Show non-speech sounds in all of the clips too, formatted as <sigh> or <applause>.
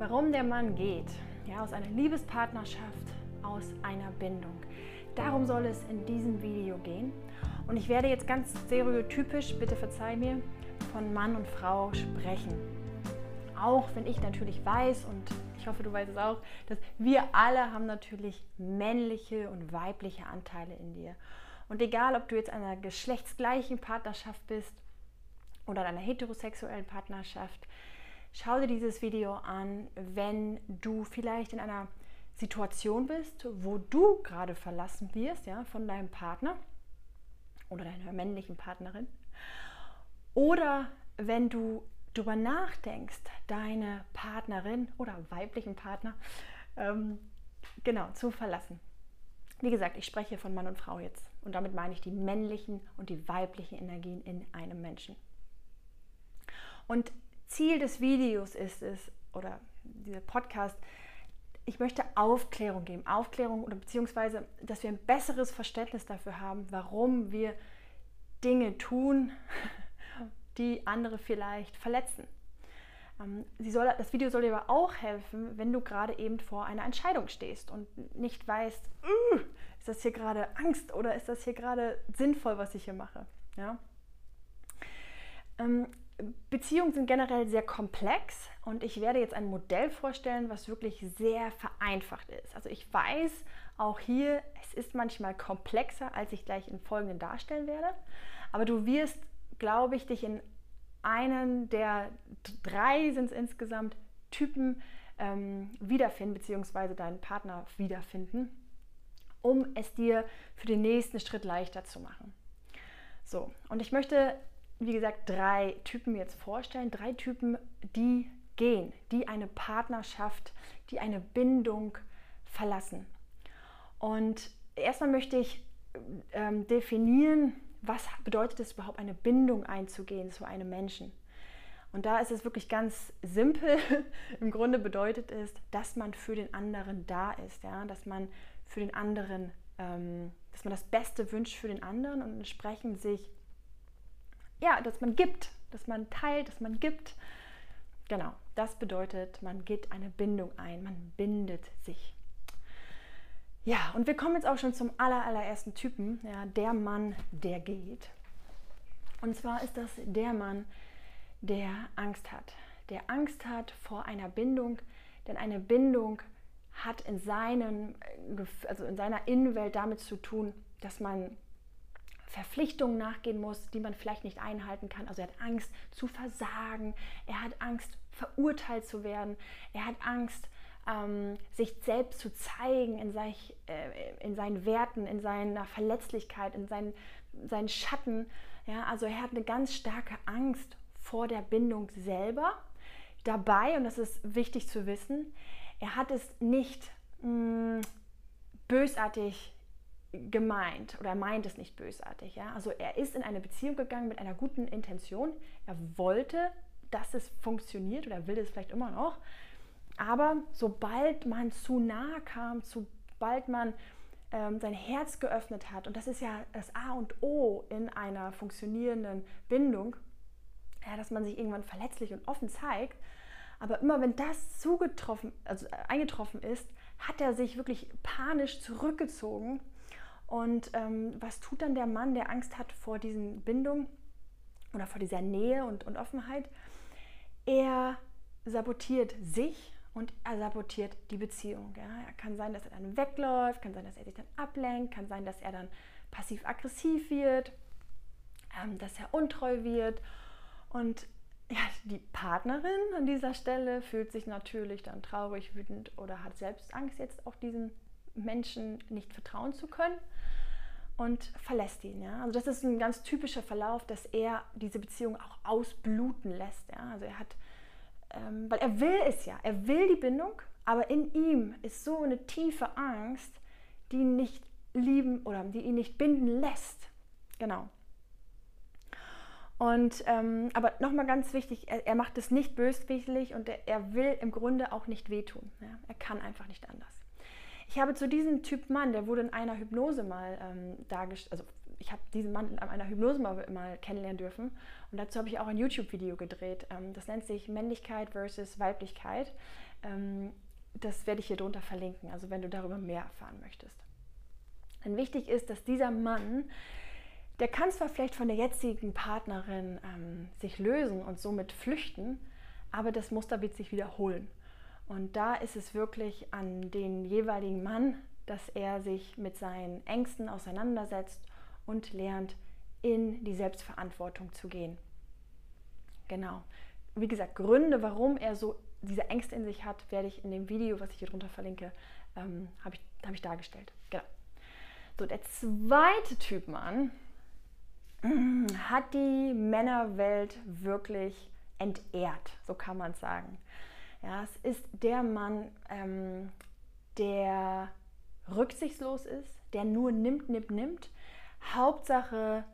Warum der Mann geht, ja, aus einer Liebespartnerschaft, aus einer Bindung. Darum soll es in diesem Video gehen. Und ich werde jetzt ganz stereotypisch, bitte verzeih mir, von Mann und Frau sprechen. Auch wenn ich natürlich weiß und ich hoffe, du weißt es auch, dass wir alle haben natürlich männliche und weibliche Anteile in dir. Und egal, ob du jetzt in einer geschlechtsgleichen Partnerschaft bist oder in einer heterosexuellen Partnerschaft, schau dir dieses Video an, wenn du vielleicht in einer Situation bist, wo du gerade verlassen wirst ja, von deinem Partner oder deiner männlichen Partnerin. Oder wenn du darüber nachdenkst, deine Partnerin oder weiblichen Partner ähm, genau zu verlassen. Wie gesagt, ich spreche von Mann und Frau jetzt und damit meine ich die männlichen und die weiblichen Energien in einem Menschen. Und Ziel des Videos ist es, oder dieser Podcast, ich möchte Aufklärung geben. Aufklärung oder beziehungsweise, dass wir ein besseres Verständnis dafür haben, warum wir Dinge tun, <laughs> die andere vielleicht verletzen. Ähm, soll, das Video soll dir aber auch helfen, wenn du gerade eben vor einer Entscheidung stehst und nicht weißt, uh, ist das hier gerade Angst oder ist das hier gerade sinnvoll, was ich hier mache. Ja? Beziehungen sind generell sehr komplex und ich werde jetzt ein Modell vorstellen, was wirklich sehr vereinfacht ist. Also ich weiß auch hier, es ist manchmal komplexer, als ich gleich im Folgenden darstellen werde, aber du wirst, glaube ich, dich in einen der drei sind es insgesamt Typen ähm, wiederfinden, beziehungsweise deinen Partner wiederfinden, um es dir für den nächsten Schritt leichter zu machen. So, und ich möchte wie gesagt, drei Typen jetzt vorstellen. Drei Typen, die gehen, die eine Partnerschaft, die eine Bindung verlassen. Und erstmal möchte ich ähm, definieren, was bedeutet es überhaupt, eine Bindung einzugehen zu einem Menschen. Und da ist es wirklich ganz simpel. <laughs> Im Grunde bedeutet es, dass man für den anderen da ist, ja? dass man für den anderen, ähm, dass man das Beste wünscht für den anderen und entsprechend sich ja, dass man gibt, dass man teilt, dass man gibt. Genau, das bedeutet, man geht eine Bindung ein, man bindet sich. Ja, und wir kommen jetzt auch schon zum aller, allerersten Typen, ja, der Mann, der geht. Und zwar ist das der Mann, der Angst hat. Der Angst hat vor einer Bindung, denn eine Bindung hat in, seinem, also in seiner Innenwelt damit zu tun, dass man Verpflichtungen nachgehen muss, die man vielleicht nicht einhalten kann. Also er hat Angst zu versagen, er hat Angst verurteilt zu werden, er hat Angst, ähm, sich selbst zu zeigen in, sich, äh, in seinen Werten, in seiner Verletzlichkeit, in seinen, seinen Schatten. Ja, also er hat eine ganz starke Angst vor der Bindung selber. Dabei, und das ist wichtig zu wissen, er hat es nicht mh, mm, bösartig gemeint oder meint es nicht bösartig. Ja? Also er ist in eine Beziehung gegangen mit einer guten Intention. Er wollte, dass es funktioniert oder will es vielleicht immer noch. Aber sobald man zu nahe kam, sobald man ähm, sein Herz geöffnet hat, und das ist ja das A und O in einer funktionierenden Bindung, ja, dass man sich irgendwann verletzlich und offen zeigt. Aber immer wenn das zugetroffen, also eingetroffen ist, hat er sich wirklich panisch zurückgezogen und ähm, was tut dann der Mann, der Angst hat vor diesen Bindungen oder vor dieser Nähe und, und Offenheit? Er sabotiert sich und er sabotiert die Beziehung. Ja. Er kann sein, dass er dann wegläuft, kann sein, dass er sich dann ablenkt, kann sein, dass er dann passiv-aggressiv wird, ähm, dass er untreu wird. Und ja, die Partnerin an dieser Stelle fühlt sich natürlich dann traurig, wütend oder hat selbst Angst, jetzt auch diesen Menschen nicht vertrauen zu können und verlässt ihn. Ja? Also das ist ein ganz typischer Verlauf, dass er diese Beziehung auch ausbluten lässt. Ja? Also er hat, ähm, weil er will es ja, er will die Bindung, aber in ihm ist so eine tiefe Angst, die ihn nicht lieben oder die ihn nicht binden lässt. Genau. Und ähm, aber nochmal ganz wichtig, er, er, macht es nicht böswillig und er, er, will im Grunde auch nicht wehtun. Ja? Er kann einfach nicht anders. Ich habe zu diesem Typ Mann, der wurde in einer Hypnose mal ähm, dargestellt, also ich habe diesen Mann in einer Hypnose mal, mal, kennenlernen dürfen und dazu habe ich auch ein YouTube-Video gedreht. Ähm, das nennt sich Männlichkeit versus Weiblichkeit. Ähm, das werde ich hier drunter verlinken, also wenn du darüber mehr erfahren möchtest. Denn wichtig ist, dass dieser Mann, der kann zwar vielleicht von der jetzigen Partnerin ähm, sich lösen und somit flüchten, aber das Muster wird sich wiederholen. Und da ist es wirklich an den jeweiligen Mann, dass er sich mit seinen Ängsten auseinandersetzt und lernt, in die Selbstverantwortung zu gehen. Genau. Wie gesagt, Gründe, warum er so diese Ängste in sich hat, werde ich in dem Video, was ich hier drunter verlinke, ähm, habe ich, hab ich dargestellt. Genau. So, der zweite Typ Mann mm, hat die Männerwelt wirklich entehrt, so kann man es sagen. Ja, es ist der Mann, ähm, der rücksichtslos ist, der nur nimmt, nimmt, nimmt. Hauptsache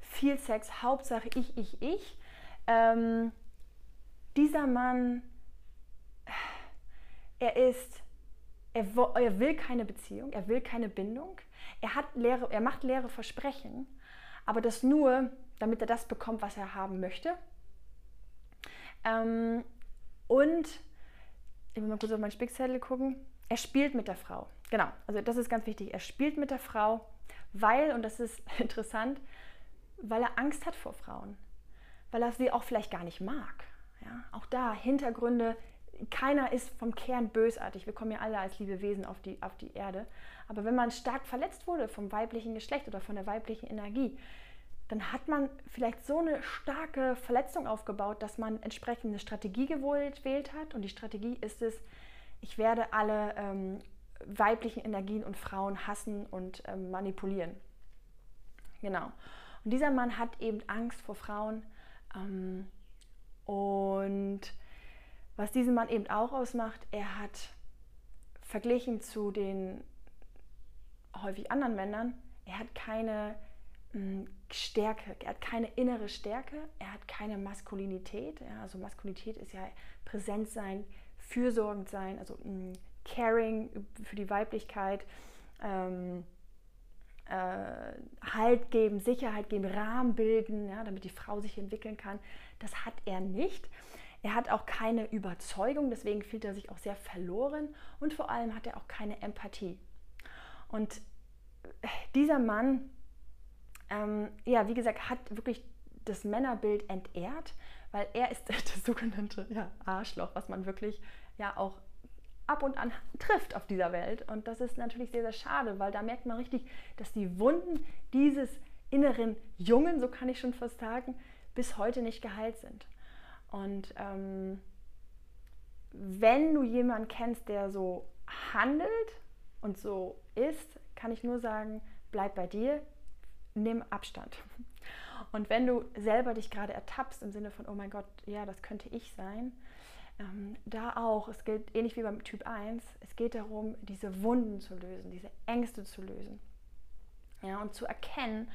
viel Sex, Hauptsache ich, ich, ich. Ähm, dieser Mann, er ist, er, er will keine Beziehung, er will keine Bindung. Er, hat leere, er macht leere Versprechen, aber das nur, damit er das bekommt, was er haben möchte. Ähm, und ich will mal kurz auf meinen Spickzettel gucken. Er spielt mit der Frau. Genau, also das ist ganz wichtig. Er spielt mit der Frau, weil, und das ist <laughs> interessant, weil er Angst hat vor Frauen. Weil er sie auch vielleicht gar nicht mag. Ja, auch da Hintergründe. Keiner ist vom Kern bösartig. Wir kommen ja alle als liebe Wesen auf die, auf die Erde. Aber wenn man stark verletzt wurde vom weiblichen Geschlecht oder von der weiblichen Energie, dann hat man vielleicht so eine starke Verletzung aufgebaut, dass man entsprechend eine Strategie gewählt hat. Und die Strategie ist es, ich werde alle ähm, weiblichen Energien und Frauen hassen und ähm, manipulieren. Genau. Und dieser Mann hat eben Angst vor Frauen. Ähm, und was diesen Mann eben auch ausmacht, er hat verglichen zu den häufig anderen Männern, er hat keine hm, Stärke, er hat keine innere Stärke, er hat keine Maskulinität. Ja, also Maskulinität ist ja präsent sein, fürsorgend sein, also mh, hm, caring für die Weiblichkeit, ähm, äh, Halt geben, Sicherheit geben, Rahmen bilden, ja, damit die Frau sich entwickeln kann. Das hat er nicht. Er hat auch keine Überzeugung, deswegen fühlt er sich auch sehr verloren und vor allem hat er auch keine Empathie. Und dieser Mann ähm, ja, wie gesagt, hat wirklich das Männerbild entehrt, weil er ist <laughs> das sogenannte ja, Arschloch, was man wirklich ja auch ab und an trifft auf dieser Welt. Und das ist natürlich sehr, sehr schade, weil da merkt man richtig, dass die Wunden dieses inneren Jungen, so kann ich schon fast sagen, bis heute nicht geheilt sind. Und ähm, wenn du jemanden kennst, der so handelt und so ist, kann ich nur sagen, bleib bei dir, nimm Abstand. Und wenn du selber dich gerade ertappst im Sinne von, oh mein Gott, ja, das könnte ich sein, ähm, da auch, es gilt ähnlich wie beim Typ 1, es geht darum, diese Wunden zu lösen, diese Ängste zu lösen. Ja, und zu erkennen,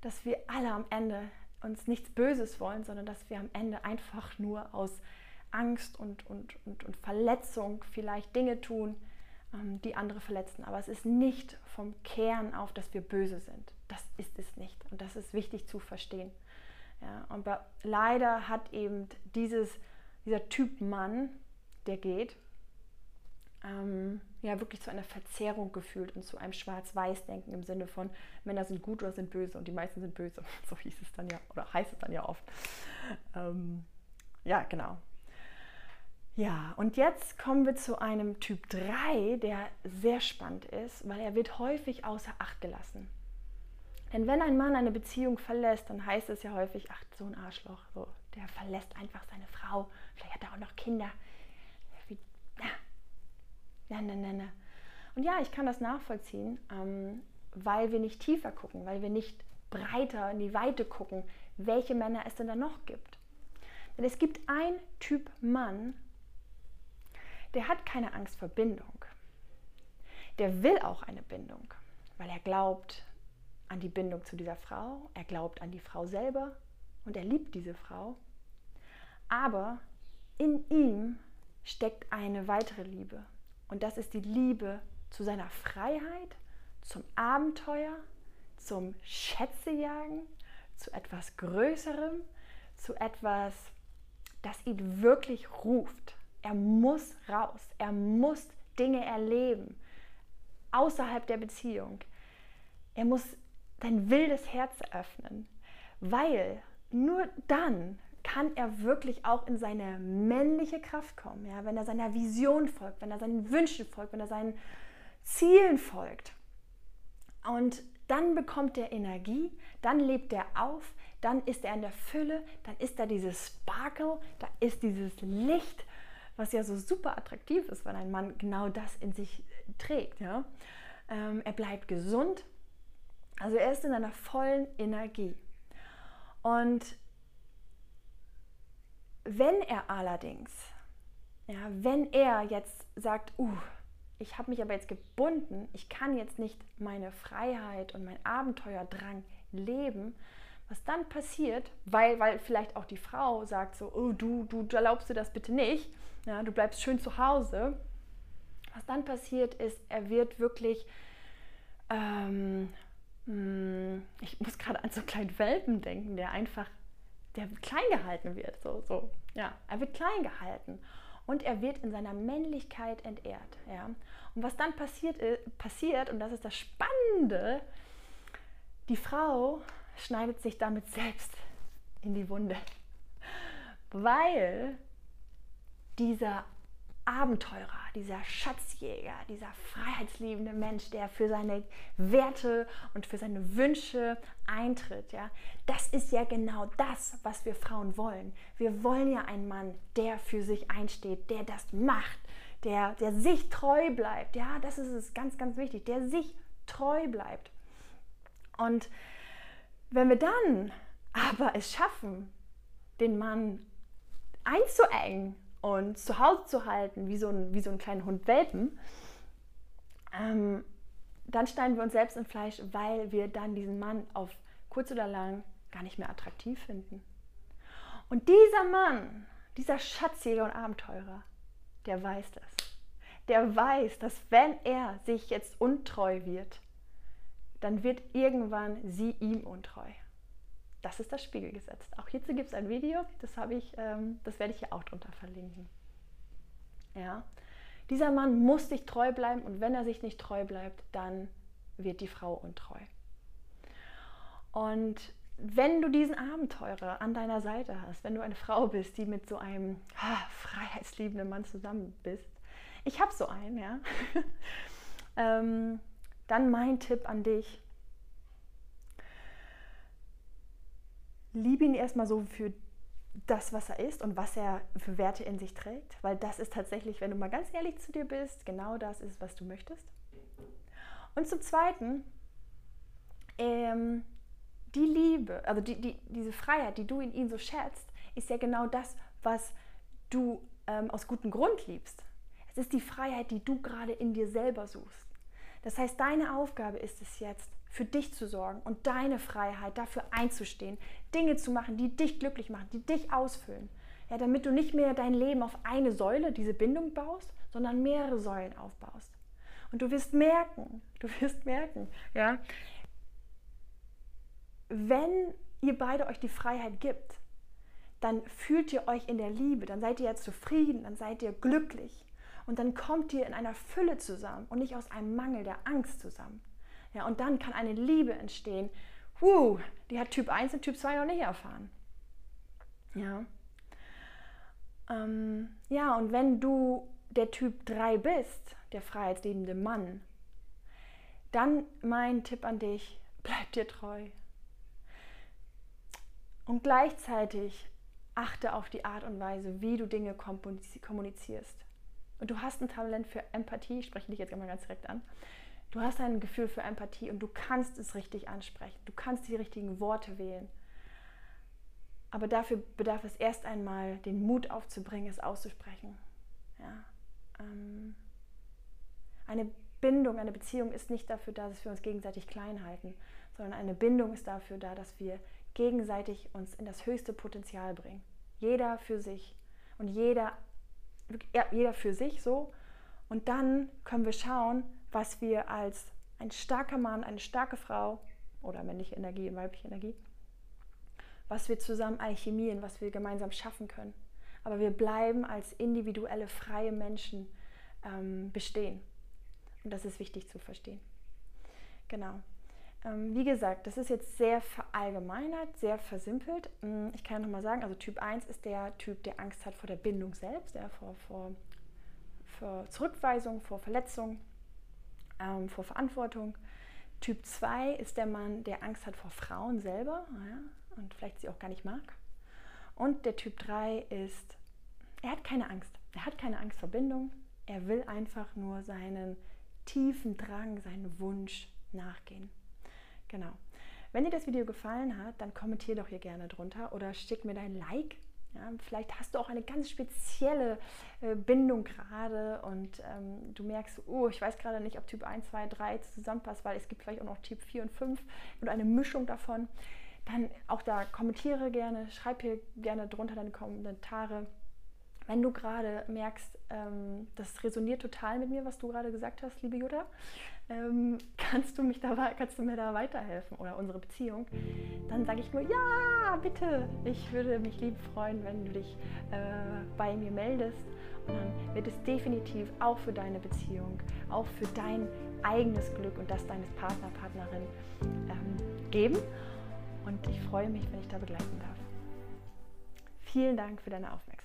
dass wir alle am Ende uns nichts Böses wollen, sondern dass wir am Ende einfach nur aus Angst und, und, und, und Verletzung vielleicht Dinge tun, die andere verletzen. Aber es ist nicht vom Kern auf, dass wir böse sind. Das ist es nicht. Und das ist wichtig zu verstehen. Ja, und leider hat eben dieses, dieser Typ Mann, der geht, ähm, ja wirklich zu einer Verzerrung gefühlt und zu einem Schwarz-Weiß-Denken im Sinne von Männer sind gut oder sind böse und die meisten sind böse. <laughs> So hieß es dann ja, oder heißt es dann ja oft. Ähm, ja, genau. Ja, und jetzt kommen wir zu einem Typ 3, der sehr spannend ist, weil er wird häufig außer Acht gelassen. Denn wenn ein Mann eine Beziehung verlässt, dann heißt es ja häufig, ach, so ein Arschloch, so, der verlässt einfach seine Frau, vielleicht hat er auch noch Kinder. Na, na, na, na. Und ja, ich kann das nachvollziehen, ähm, weil wir nicht tiefer gucken, weil wir nicht breiter in die Weite gucken, welche Männer es denn da noch gibt. Denn es gibt ein Typ Mann, der hat keine Angst vor Bindung. Der will auch eine Bindung, weil er glaubt an die Bindung zu dieser Frau, er glaubt an die Frau selber und er liebt diese Frau. Aber in ihm steckt eine weitere Liebe und das ist die Liebe zu seiner Freiheit, zum Abenteuer, zum Schätzejagen, zu etwas Größerem, zu etwas, das ihn wirklich ruft. Er muss raus. Er muss Dinge erleben außerhalb der Beziehung. Er muss dein wildes Herz öffnen, weil nur dann kann er wirklich auch in seine männliche Kraft kommen, ja? wenn er seiner Vision folgt, wenn er seinen Wünschen folgt, wenn er seinen Zielen folgt. Und dann bekommt er Energie, dann lebt er auf, dann ist er in der Fülle, dann ist da dieses Sparkle, da ist dieses Licht, was ja so super attraktiv ist, wenn ein Mann genau das in sich trägt. Ja? Ähm, er bleibt gesund, also er ist in einer vollen Energie. Und wenn er allerdings, ja, wenn er jetzt sagt, uh, ich habe mich aber jetzt gebunden, ich kann jetzt nicht meine Freiheit und mein Abenteuerdrang leben, was dann passiert, weil, weil vielleicht auch die Frau sagt so, oh, du, du, du erlaubst dir das bitte nicht, ja, du bleibst schön zu Hause. Was dann passiert ist, er wird wirklich, ähm, hm, ich muss gerade an so einen kleinen Welpen denken, der einfach der klein gehalten wird. So, so. Ja, er wird klein gehalten und er wird in seiner Männlichkeit entehrt. Ja. Und was dann passiert, passiert, und das ist das Spannende, die Frau schneidet sich damit selbst in die Wunde, weil dieser Abenteurer, dieser Schatzjäger, dieser freiheitsliebende Mensch, der für seine Werte und für seine Wünsche eintritt, ja, das ist ja genau das, was wir Frauen wollen. Wir wollen ja einen Mann, der für sich einsteht, der das macht, der, der sich treu bleibt. Ja, das ist es ganz, ganz wichtig, der sich treu bleibt. Und wenn wir dann aber es schaffen, den Mann einzuengen und zu Hause zu halten, wie so ein, wie so ein kleiner Hund Welpen, ähm, dann schneiden wir uns selbst in Fleisch, weil wir dann diesen Mann auf kurz oder lang gar nicht mehr attraktiv finden. Und dieser Mann, dieser Schatzjäger und Abenteurer, der weiß das. Der weiß, dass wenn er sich jetzt untreu wird, dann wird irgendwann sie ihm untreu. Das ist das Spiegelgesetz. Auch hierzu gibt es ein Video, das, habe ich, ähm, das werde ich hier auch drunter verlinken. Ja. Dieser Mann muss sich treu bleiben und wenn er sich nicht treu bleibt, dann wird die Frau untreu. Und wenn du diesen Abenteurer an deiner Seite hast, wenn du eine Frau bist, die mit so einem ah, freiheitsliebenden Mann zusammen bist, ich habe so einen, ja, <laughs> ähm, dann mein Tipp an dich, liebe ihn erstmal so für das, was er ist und was er für Werte in sich trägt, weil das ist tatsächlich, wenn du mal ganz ehrlich zu dir bist, genau das ist, was du möchtest. Und zum Zweiten, ähm, die Liebe, also die, die, diese Freiheit, die du in ihm so schätzt, ist ja genau das, was du ähm, aus gutem Grund liebst. Es ist die Freiheit, die du gerade in dir selber suchst. Das heißt, deine Aufgabe ist es jetzt, für dich zu sorgen und deine Freiheit dafür einzustehen, Dinge zu machen, die dich glücklich machen, die dich ausfüllen. Ja, damit du nicht mehr dein Leben auf eine Säule, diese Bindung baust, sondern mehrere Säulen aufbaust. Und du wirst merken, <laughs> du wirst merken, ja, wenn ihr beide euch die Freiheit gibt, dann fühlt ihr euch in der Liebe, dann seid ihr ja zufrieden, dann seid ihr glücklich und dann kommt ihr in einer Fülle zusammen und nicht aus einem Mangel der Angst zusammen. Ja, und dann kann eine Liebe entstehen. Huh, die hat Typ 1 und Typ 2 noch nicht erfahren. Ja. Ähm, ja, und wenn du der Typ 3 bist, der freiheitsliebende Mann, dann mein Tipp an dich, bleib dir treu. Und gleichzeitig achte auf die Art und Weise, wie du Dinge kommunizierst. Und du hast ein Talent für Empathie, ich spreche dich jetzt mal ganz direkt an. Du hast ein Gefühl für Empathie und du kannst es richtig ansprechen. Du kannst die richtigen Worte wählen. Aber dafür bedarf es erst einmal den Mut aufzubringen, es auszusprechen. Ja, ähm, eine Bindung, eine Beziehung ist nicht dafür da, dass wir uns gegenseitig klein halten, sondern eine Bindung ist dafür da, dass wir gegenseitig uns in das höchste Potenzial bringen. Jeder für sich und jeder, jeder für sich so. Und dann können wir schauen, was wir als ein starker Mann, eine starke Frau oder männliche Energie weibliche Energie, was wir zusammen alchemieren, was wir gemeinsam schaffen können. aber wir bleiben als individuelle, freie Menschen ähm, bestehen. Und das ist wichtig zu verstehen. Genau. Ähm, wie gesagt, das ist jetzt sehr verallgemeinert, sehr versimpelt. Mm, ich kann nochmal sagen, also Typ 1 ist der Typ, der Angst hat vor der Bindung selbst, ja, vor, vor, vor Zurückweisung, vor Verletzung, ähm, vor Verantwortung. Typ 2 ist der Mann, der Angst hat vor Frauen selber ja, und vielleicht sie auch gar nicht mag. Und der Typ 3 ist, er hat keine Angst. Er hat keine Angst vor Bindung. Er will einfach nur seinen tiefen Drang, seinen Wunsch nachgehen. Genau. Wenn dir das Video gefallen hat, dann kommentier doch hier gerne drunter oder schick mir dein Like. Ja, vielleicht hast du auch eine ganz spezielle äh, Bindung gerade und ähm, du merkst, oh, ich weiß gerade nicht, ob Typ 1, 2, 3 zusammenpasst, weil es gibt vielleicht auch noch Typ 4 und 5 und eine Mischung davon. Dann auch da kommentiere gerne, schreib hier gerne drunter deine Kommentare wenn du gerade merkst, ähm, das resoniert total mit mir, was du gerade gesagt hast, liebe Jutta, ähm, kannst, du mich da, kannst du mir da weiterhelfen oder unsere Beziehung, dann sage ich nur, ja, bitte. Ich würde mich lieb freuen, wenn du dich äh, bei mir meldest. Und dann wird es definitiv auch für deine Beziehung, auch für dein eigenes Glück und das deines Partner, Partnerin ähm, geben. Und ich freue mich, wenn ich da begleiten darf. Vielen Dank für deine Aufmerksamkeit.